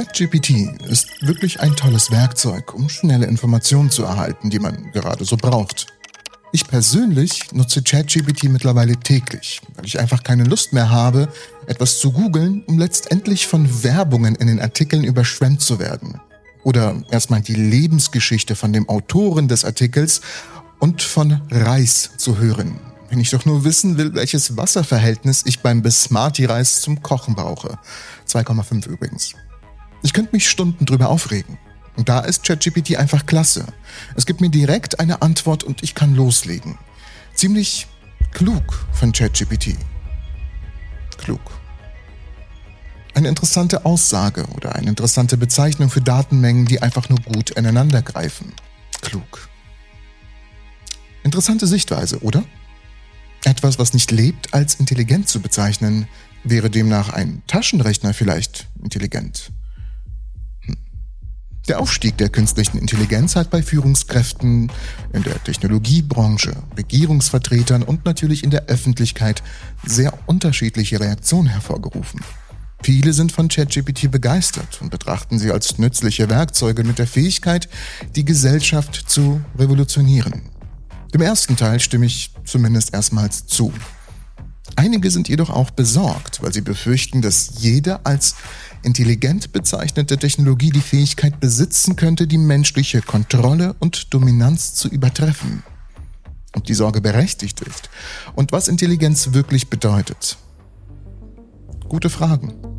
ChatGPT ist wirklich ein tolles Werkzeug, um schnelle Informationen zu erhalten, die man gerade so braucht. Ich persönlich nutze ChatGPT mittlerweile täglich, weil ich einfach keine Lust mehr habe, etwas zu googeln, um letztendlich von Werbungen in den Artikeln überschwemmt zu werden. Oder erstmal die Lebensgeschichte von dem Autoren des Artikels und von Reis zu hören. Wenn ich doch nur wissen will, welches Wasserverhältnis ich beim Bismarti-Reis zum Kochen brauche. 2,5 übrigens. Ich könnte mich Stunden drüber aufregen. Und da ist ChatGPT einfach klasse. Es gibt mir direkt eine Antwort und ich kann loslegen. Ziemlich klug von ChatGPT. Klug. Eine interessante Aussage oder eine interessante Bezeichnung für Datenmengen, die einfach nur gut ineinander greifen. Klug. Interessante Sichtweise, oder? Etwas, was nicht lebt, als intelligent zu bezeichnen, wäre demnach ein Taschenrechner vielleicht intelligent. Der Aufstieg der künstlichen Intelligenz hat bei Führungskräften in der Technologiebranche, Regierungsvertretern und natürlich in der Öffentlichkeit sehr unterschiedliche Reaktionen hervorgerufen. Viele sind von ChatGPT begeistert und betrachten sie als nützliche Werkzeuge mit der Fähigkeit, die Gesellschaft zu revolutionieren. Dem ersten Teil stimme ich zumindest erstmals zu. Einige sind jedoch auch besorgt, weil sie befürchten, dass jede als intelligent bezeichnete Technologie die Fähigkeit besitzen könnte, die menschliche Kontrolle und Dominanz zu übertreffen. Ob die Sorge berechtigt ist und was Intelligenz wirklich bedeutet. Gute Fragen.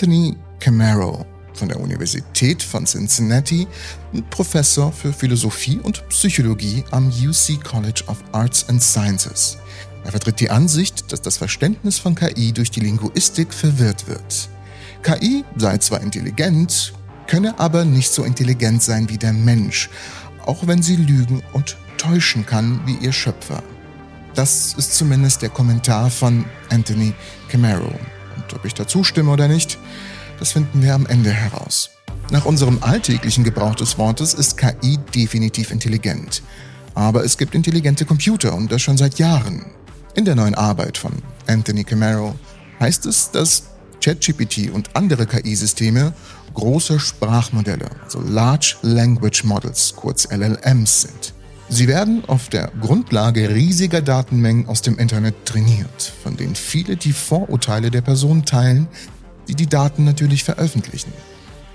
Anthony Camaro von der Universität von Cincinnati, Professor für Philosophie und Psychologie am UC College of Arts and Sciences. Er vertritt die Ansicht, dass das Verständnis von KI durch die Linguistik verwirrt wird. KI sei zwar intelligent, könne aber nicht so intelligent sein wie der Mensch, auch wenn sie lügen und täuschen kann wie ihr Schöpfer. Das ist zumindest der Kommentar von Anthony Camaro. Ob ich dazu stimme oder nicht, das finden wir am Ende heraus. Nach unserem alltäglichen Gebrauch des Wortes ist KI definitiv intelligent. Aber es gibt intelligente Computer und das schon seit Jahren. In der neuen Arbeit von Anthony Camaro heißt es, dass ChatGPT und andere KI-Systeme große Sprachmodelle, also Large Language Models, kurz LLMs sind. Sie werden auf der Grundlage riesiger Datenmengen aus dem Internet trainiert, von denen viele die Vorurteile der Person teilen, die die Daten natürlich veröffentlichen.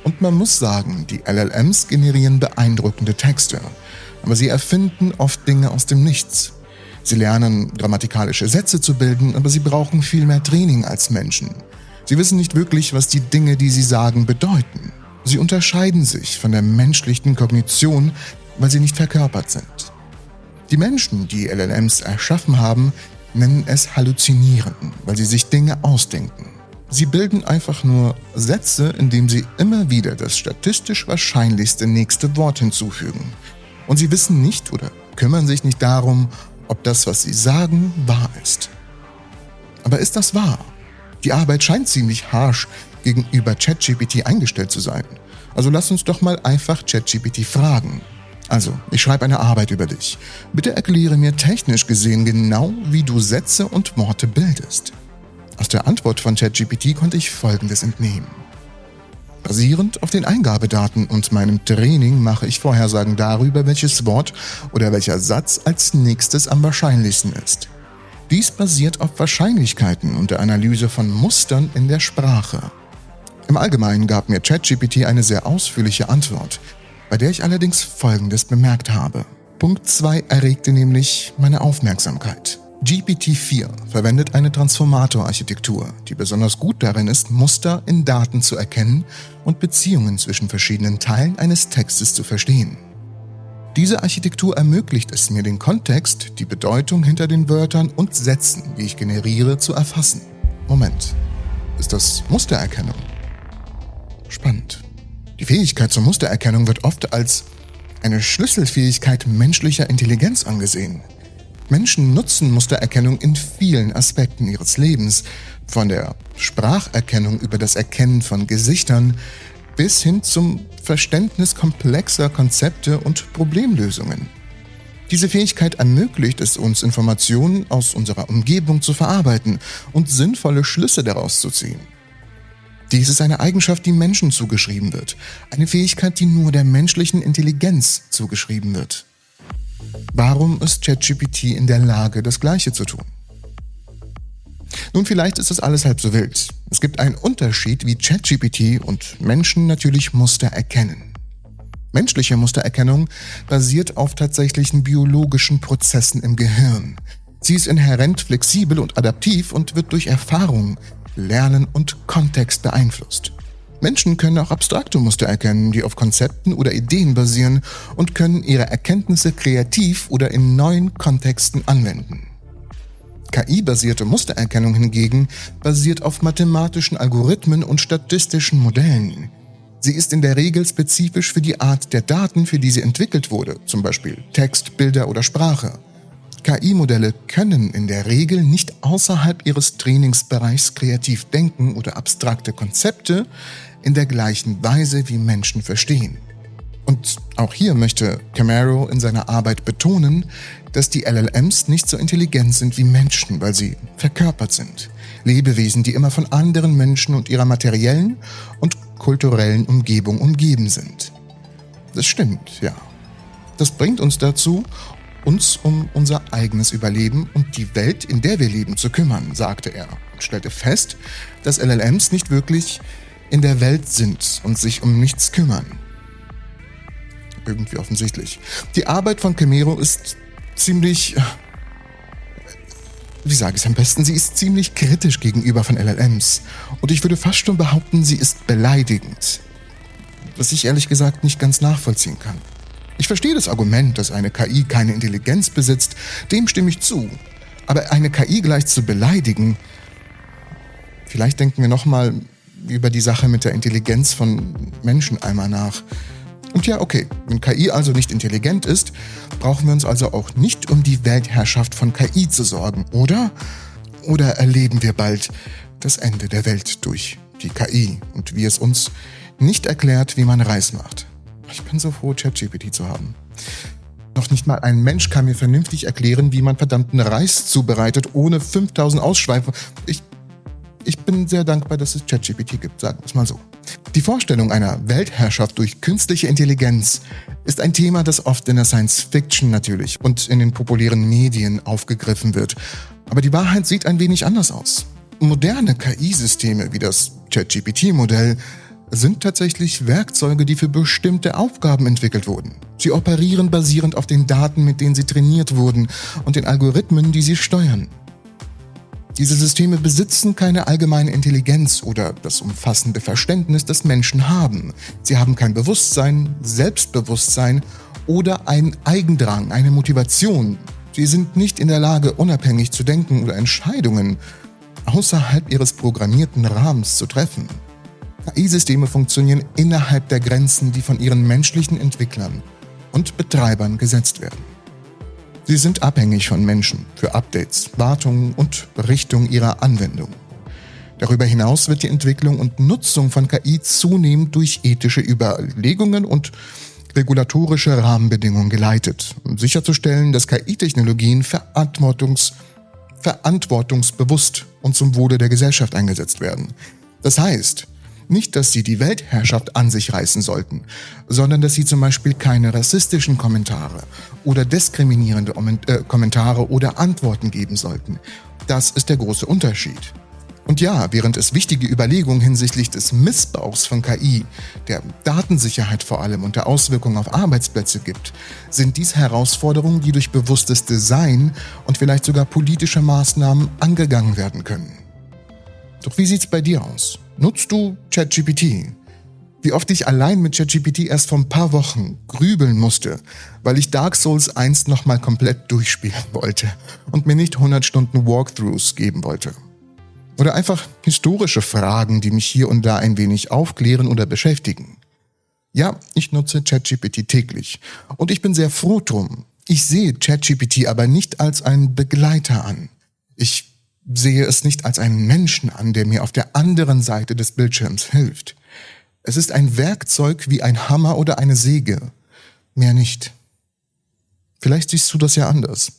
Und man muss sagen, die LLMs generieren beeindruckende Texte, aber sie erfinden oft Dinge aus dem Nichts. Sie lernen grammatikalische Sätze zu bilden, aber sie brauchen viel mehr Training als Menschen. Sie wissen nicht wirklich, was die Dinge, die sie sagen, bedeuten. Sie unterscheiden sich von der menschlichen Kognition, weil sie nicht verkörpert sind. Die Menschen, die LLMs erschaffen haben, nennen es Halluzinieren, weil sie sich Dinge ausdenken. Sie bilden einfach nur Sätze, indem sie immer wieder das statistisch wahrscheinlichste nächste Wort hinzufügen. Und sie wissen nicht oder kümmern sich nicht darum, ob das, was sie sagen, wahr ist. Aber ist das wahr? Die Arbeit scheint ziemlich harsh gegenüber ChatGPT eingestellt zu sein. Also lass uns doch mal einfach ChatGPT fragen. Also, ich schreibe eine Arbeit über dich. Bitte erkläre mir technisch gesehen genau, wie du Sätze und Worte bildest. Aus der Antwort von ChatGPT konnte ich Folgendes entnehmen. Basierend auf den Eingabedaten und meinem Training mache ich Vorhersagen darüber, welches Wort oder welcher Satz als nächstes am wahrscheinlichsten ist. Dies basiert auf Wahrscheinlichkeiten und der Analyse von Mustern in der Sprache. Im Allgemeinen gab mir ChatGPT eine sehr ausführliche Antwort, bei der ich allerdings Folgendes bemerkt habe. Punkt 2 erregte nämlich meine Aufmerksamkeit. GPT-4 verwendet eine Transformator-Architektur, die besonders gut darin ist, Muster in Daten zu erkennen und Beziehungen zwischen verschiedenen Teilen eines Textes zu verstehen. Diese Architektur ermöglicht es mir, den Kontext, die Bedeutung hinter den Wörtern und Sätzen, die ich generiere, zu erfassen. Moment, ist das Mustererkennung? Spannend. Die Fähigkeit zur Mustererkennung wird oft als eine Schlüsselfähigkeit menschlicher Intelligenz angesehen. Menschen nutzen Mustererkennung in vielen Aspekten ihres Lebens, von der Spracherkennung über das Erkennen von Gesichtern bis hin zum Verständnis komplexer Konzepte und Problemlösungen. Diese Fähigkeit ermöglicht es uns, Informationen aus unserer Umgebung zu verarbeiten und sinnvolle Schlüsse daraus zu ziehen. Dies ist eine Eigenschaft, die Menschen zugeschrieben wird, eine Fähigkeit, die nur der menschlichen Intelligenz zugeschrieben wird. Warum ist ChatGPT in der Lage, das Gleiche zu tun? Nun, vielleicht ist das alles halb so wild. Es gibt einen Unterschied, wie ChatGPT und Menschen natürlich Muster erkennen. Menschliche Mustererkennung basiert auf tatsächlichen biologischen Prozessen im Gehirn. Sie ist inhärent flexibel und adaptiv und wird durch Erfahrung, Lernen und Kontext beeinflusst. Menschen können auch abstrakte Muster erkennen, die auf Konzepten oder Ideen basieren und können ihre Erkenntnisse kreativ oder in neuen Kontexten anwenden. KI-basierte Mustererkennung hingegen basiert auf mathematischen Algorithmen und statistischen Modellen. Sie ist in der Regel spezifisch für die Art der Daten, für die sie entwickelt wurde, zum Beispiel Text, Bilder oder Sprache. KI-Modelle können in der Regel nicht außerhalb ihres Trainingsbereichs kreativ denken oder abstrakte Konzepte in der gleichen Weise wie Menschen verstehen. Und auch hier möchte Camaro in seiner Arbeit betonen, dass die LLMs nicht so intelligent sind wie Menschen, weil sie verkörpert sind. Lebewesen, die immer von anderen Menschen und ihrer materiellen und kulturellen Umgebung umgeben sind. Das stimmt, ja. Das bringt uns dazu, uns um unser eigenes Überleben und die Welt, in der wir leben, zu kümmern, sagte er und stellte fest, dass LLMs nicht wirklich in der Welt sind und sich um nichts kümmern. Irgendwie offensichtlich. Die Arbeit von Camero ist ziemlich... Wie sage ich es am besten? Sie ist ziemlich kritisch gegenüber von LLMs. Und ich würde fast schon behaupten, sie ist beleidigend. Was ich ehrlich gesagt nicht ganz nachvollziehen kann. Ich verstehe das Argument, dass eine KI keine Intelligenz besitzt, dem stimme ich zu. Aber eine KI gleich zu beleidigen, vielleicht denken wir nochmal über die Sache mit der Intelligenz von Menschen einmal nach. Und ja, okay, wenn KI also nicht intelligent ist, brauchen wir uns also auch nicht um die Weltherrschaft von KI zu sorgen, oder? Oder erleben wir bald das Ende der Welt durch die KI und wie es uns nicht erklärt, wie man Reis macht? Ich bin so froh, ChatGPT zu haben. Noch nicht mal ein Mensch kann mir vernünftig erklären, wie man verdammten Reis zubereitet, ohne 5000 Ausschweife. Ich ich bin sehr dankbar, dass es ChatGPT gibt, sagen wir es mal so. Die Vorstellung einer Weltherrschaft durch künstliche Intelligenz ist ein Thema, das oft in der Science Fiction natürlich und in den populären Medien aufgegriffen wird. Aber die Wahrheit sieht ein wenig anders aus. Moderne KI-Systeme wie das ChatGPT-Modell sind tatsächlich Werkzeuge, die für bestimmte Aufgaben entwickelt wurden. Sie operieren basierend auf den Daten, mit denen sie trainiert wurden und den Algorithmen, die sie steuern. Diese Systeme besitzen keine allgemeine Intelligenz oder das umfassende Verständnis, das Menschen haben. Sie haben kein Bewusstsein, Selbstbewusstsein oder einen Eigendrang, eine Motivation. Sie sind nicht in der Lage, unabhängig zu denken oder Entscheidungen außerhalb ihres programmierten Rahmens zu treffen. KI-Systeme funktionieren innerhalb der Grenzen, die von ihren menschlichen Entwicklern und Betreibern gesetzt werden. Sie sind abhängig von Menschen für Updates, Wartungen und Berichtung ihrer Anwendung. Darüber hinaus wird die Entwicklung und Nutzung von KI zunehmend durch ethische Überlegungen und regulatorische Rahmenbedingungen geleitet, um sicherzustellen, dass KI-Technologien verantwortungs verantwortungsbewusst und zum Wohle der Gesellschaft eingesetzt werden. Das heißt, nicht, dass sie die Weltherrschaft an sich reißen sollten, sondern dass sie zum Beispiel keine rassistischen Kommentare oder diskriminierende äh, Kommentare oder Antworten geben sollten. Das ist der große Unterschied. Und ja, während es wichtige Überlegungen hinsichtlich des Missbrauchs von KI, der Datensicherheit vor allem und der Auswirkungen auf Arbeitsplätze gibt, sind dies Herausforderungen, die durch bewusstes Design und vielleicht sogar politische Maßnahmen angegangen werden können. Doch wie sieht's bei dir aus? Nutzt du ChatGPT? Wie oft ich allein mit ChatGPT erst vor ein paar Wochen grübeln musste, weil ich Dark Souls 1 nochmal komplett durchspielen wollte und mir nicht 100 Stunden Walkthroughs geben wollte. Oder einfach historische Fragen, die mich hier und da ein wenig aufklären oder beschäftigen. Ja, ich nutze ChatGPT täglich und ich bin sehr froh drum, Ich sehe ChatGPT aber nicht als einen Begleiter an. Ich sehe es nicht als einen Menschen an, der mir auf der anderen Seite des Bildschirms hilft. Es ist ein Werkzeug wie ein Hammer oder eine Säge. Mehr nicht. Vielleicht siehst du das ja anders.